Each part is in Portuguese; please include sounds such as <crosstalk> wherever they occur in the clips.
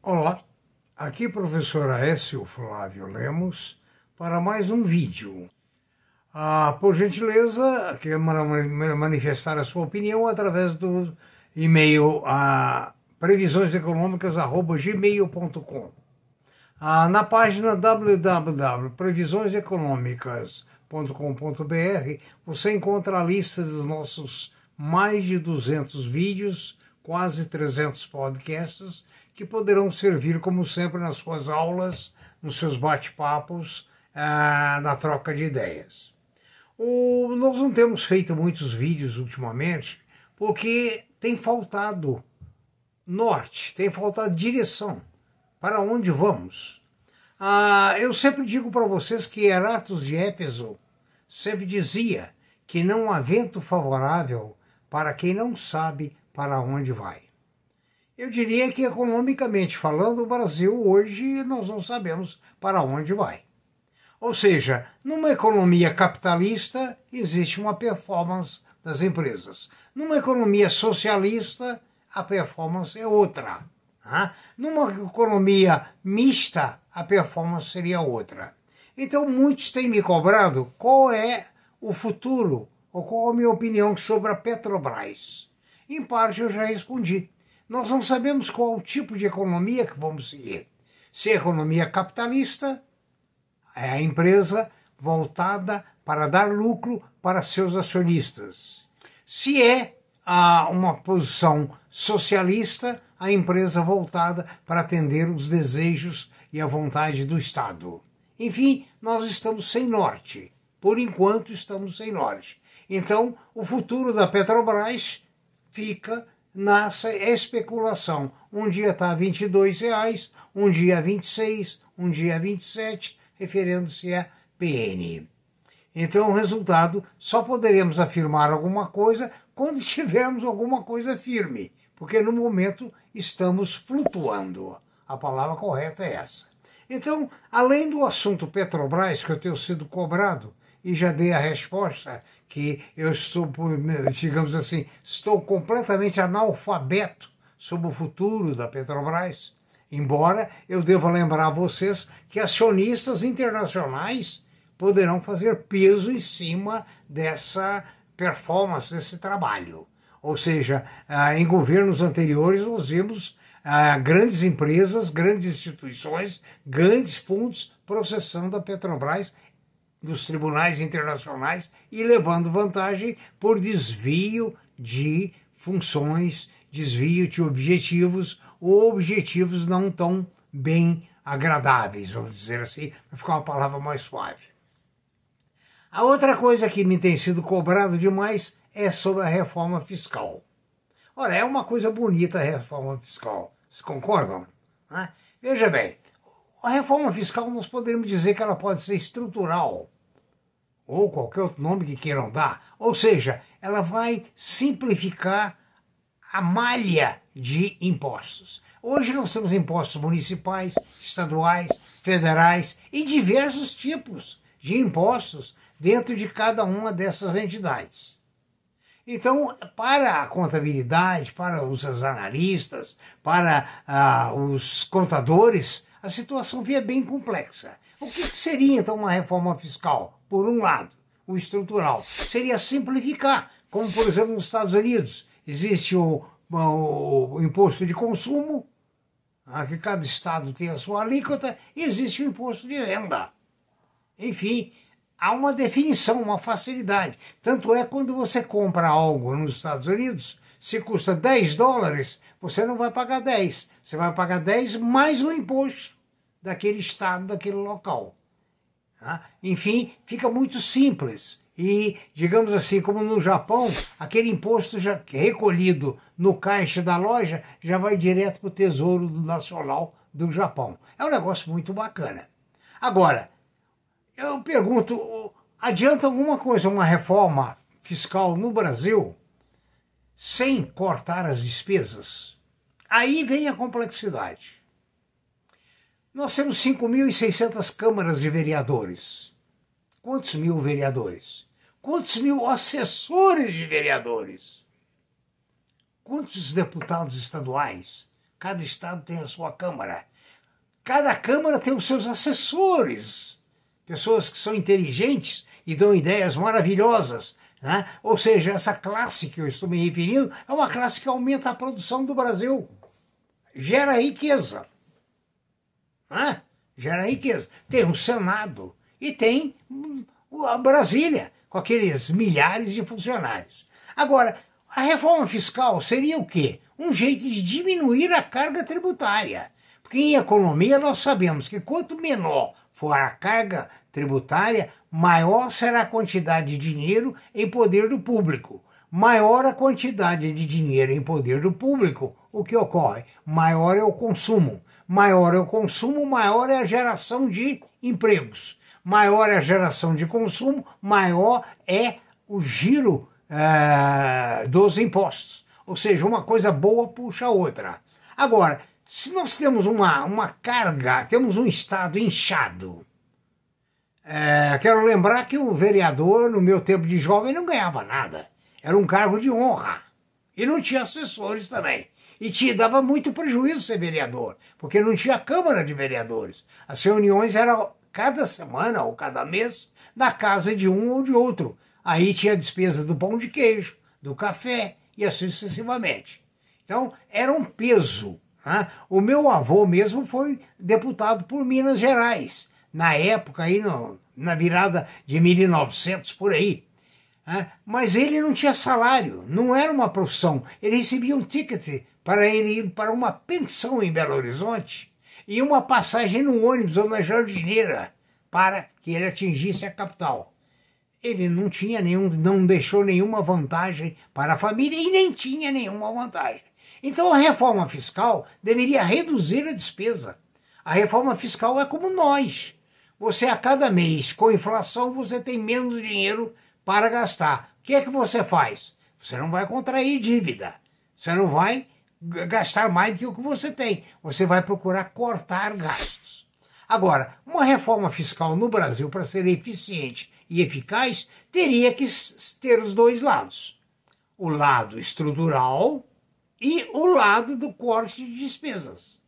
Olá, aqui professor Aécio Flávio Lemos para mais um vídeo. Ah, por gentileza, quer manifestar a sua opinião através do e-mail a previsioneseconômicas.gmail.com ah, Na página www.previsioneseconômicas.com.br você encontra a lista dos nossos mais de 200 vídeos, quase 300 podcasts que poderão servir, como sempre, nas suas aulas, nos seus bate-papos, ah, na troca de ideias. O, nós não temos feito muitos vídeos ultimamente porque tem faltado norte, tem faltado direção. Para onde vamos? Ah, eu sempre digo para vocês que Eratos de Éfeso sempre dizia que não há vento favorável para quem não sabe para onde vai. Eu diria que, economicamente falando, o Brasil hoje nós não sabemos para onde vai. Ou seja, numa economia capitalista existe uma performance das empresas. Numa economia socialista, a performance é outra. Tá? Numa economia mista, a performance seria outra. Então, muitos têm me cobrado qual é o futuro, ou qual a minha opinião sobre a Petrobras. Em parte, eu já respondi nós não sabemos qual o tipo de economia que vamos seguir. Se é economia capitalista, é a empresa voltada para dar lucro para seus acionistas. Se é a, uma posição socialista, a empresa voltada para atender os desejos e a vontade do Estado. Enfim, nós estamos sem norte. Por enquanto, estamos sem norte. Então, o futuro da Petrobras fica nessa especulação. Um dia está a 22 reais, um dia a 26, um dia a 27, referindo-se a PN. Então, o resultado, só poderemos afirmar alguma coisa quando <laughs> tivermos alguma coisa firme, porque no momento estamos flutuando. A palavra correta é essa. Então, além do assunto Petrobras, que eu tenho sido cobrado, e já dei a resposta que eu estou, digamos assim, estou completamente analfabeto sobre o futuro da Petrobras. Embora eu deva lembrar a vocês que acionistas internacionais poderão fazer peso em cima dessa performance, desse trabalho. Ou seja, ah, em governos anteriores nós vimos ah, grandes empresas, grandes instituições, grandes fundos processando a Petrobras dos tribunais internacionais e levando vantagem por desvio de funções, desvio de objetivos ou objetivos não tão bem agradáveis, vamos dizer assim, para ficar uma palavra mais suave. A outra coisa que me tem sido cobrado demais é sobre a reforma fiscal. Ora, é uma coisa bonita a reforma fiscal, vocês concordam? Veja bem, a reforma fiscal nós poderíamos dizer que ela pode ser estrutural, ou qualquer outro nome que queiram dar. Ou seja, ela vai simplificar a malha de impostos. Hoje nós temos impostos municipais, estaduais, federais e diversos tipos de impostos dentro de cada uma dessas entidades. Então, para a contabilidade, para os analistas, para ah, os contadores, a situação via bem complexa. O que seria então uma reforma fiscal? Por um lado, o estrutural seria simplificar, como por exemplo nos Estados Unidos existe o, o, o imposto de consumo, ah, que cada estado tem a sua alíquota, e existe o imposto de renda. Enfim, há uma definição, uma facilidade. Tanto é quando você compra algo nos Estados Unidos, se custa 10 dólares, você não vai pagar 10. Você vai pagar 10 mais o imposto daquele estado, daquele local. Tá? Enfim, fica muito simples. E, digamos assim, como no Japão, aquele imposto já recolhido no caixa da loja já vai direto para o Tesouro Nacional do Japão. É um negócio muito bacana. Agora, eu pergunto, adianta alguma coisa uma reforma fiscal no Brasil sem cortar as despesas? Aí vem a complexidade. Nós temos 5.600 câmaras de vereadores. Quantos mil vereadores? Quantos mil assessores de vereadores? Quantos deputados estaduais? Cada estado tem a sua Câmara. Cada Câmara tem os seus assessores, pessoas que são inteligentes e dão ideias maravilhosas. Né? Ou seja, essa classe que eu estou me referindo é uma classe que aumenta a produção do Brasil, gera riqueza. Né? Gera riqueza. Tem o Senado e tem a Brasília, com aqueles milhares de funcionários. Agora, a reforma fiscal seria o quê? Um jeito de diminuir a carga tributária. Porque em economia nós sabemos que quanto menor for a carga tributária, maior será a quantidade de dinheiro em poder do público. Maior a quantidade de dinheiro em poder do público, o que ocorre? Maior é o consumo. Maior é o consumo, maior é a geração de empregos. Maior é a geração de consumo, maior é o giro é, dos impostos. Ou seja, uma coisa boa puxa a outra. Agora, se nós temos uma, uma carga, temos um Estado inchado, é, quero lembrar que o vereador, no meu tempo de jovem, não ganhava nada. Era um cargo de honra. E não tinha assessores também. E te dava muito prejuízo ser vereador, porque não tinha Câmara de Vereadores. As reuniões eram cada semana ou cada mês na casa de um ou de outro. Aí tinha a despesa do pão de queijo, do café e assim sucessivamente. Então era um peso. Né? O meu avô mesmo foi deputado por Minas Gerais, na época aí no, na virada de 1900 por aí. Mas ele não tinha salário, não era uma profissão. Ele recebia um ticket para ele ir para uma pensão em Belo Horizonte e uma passagem no ônibus ou na jardineira para que ele atingisse a capital ele não tinha nenhum, não deixou nenhuma vantagem para a família e nem tinha nenhuma vantagem. Então a reforma fiscal deveria reduzir a despesa. A reforma fiscal é como nós. Você a cada mês, com inflação, você tem menos dinheiro para gastar. O que é que você faz? Você não vai contrair dívida. Você não vai gastar mais do que o que você tem. Você vai procurar cortar gastos. Agora, uma reforma fiscal no Brasil, para ser eficiente e eficaz, teria que ter os dois lados: o lado estrutural e o lado do corte de despesas.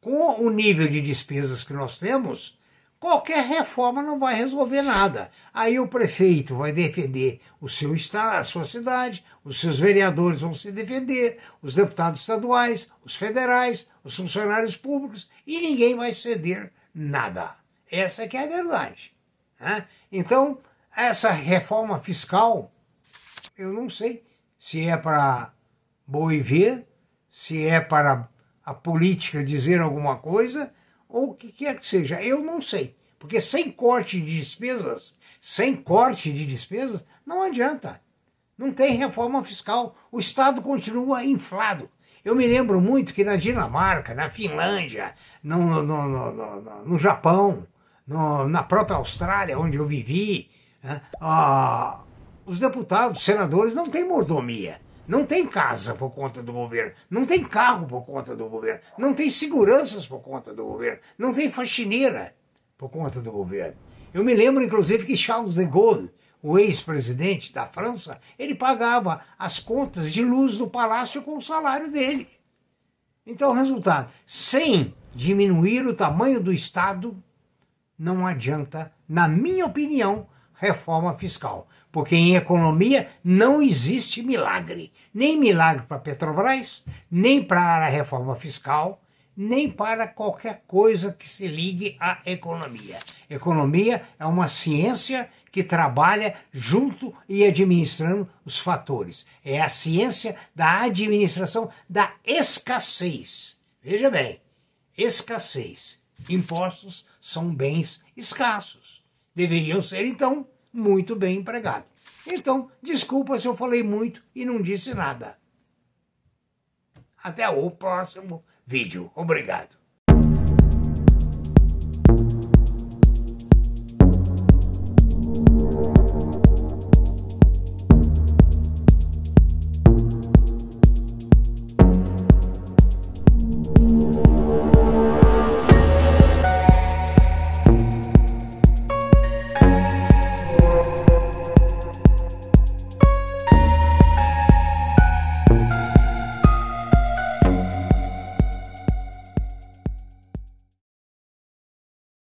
Com o nível de despesas que nós temos, qualquer reforma não vai resolver nada. Aí o prefeito vai defender o seu estado, a sua cidade, os seus vereadores vão se defender, os deputados estaduais, os federais, os funcionários públicos e ninguém vai ceder nada. Essa que é a verdade. Né? Então, essa reforma fiscal, eu não sei se é para boi ver, se é para a política dizer alguma coisa, ou o que quer que seja. Eu não sei. Porque sem corte de despesas, sem corte de despesas, não adianta. Não tem reforma fiscal. O Estado continua inflado. Eu me lembro muito que na Dinamarca, na Finlândia, no, no, no, no, Japão, na própria Austrália, onde eu vivi, né, ah, os deputados, senadores não têm mordomia. Não tem casa por conta do governo, não tem carro por conta do governo, não tem seguranças por conta do governo, não tem faxineira por conta do governo. Eu me lembro, inclusive, que Charles de Gaulle, o ex-presidente da França, ele pagava as contas de luz do palácio com o salário dele. Então, resultado, sem diminuir o tamanho do Estado, não adianta, na minha opinião, reforma fiscal. Porque em economia não existe milagre. Nem milagre para Petrobras, nem para a reforma fiscal, nem para qualquer coisa que se ligue à economia. Economia é uma ciência que trabalha junto e administrando os fatores. É a ciência da administração da escassez. Veja bem, escassez. Impostos são bens escassos. Deveriam ser, então, muito bem empregados. Então, desculpa se eu falei muito e não disse nada. Até o próximo vídeo. Obrigado.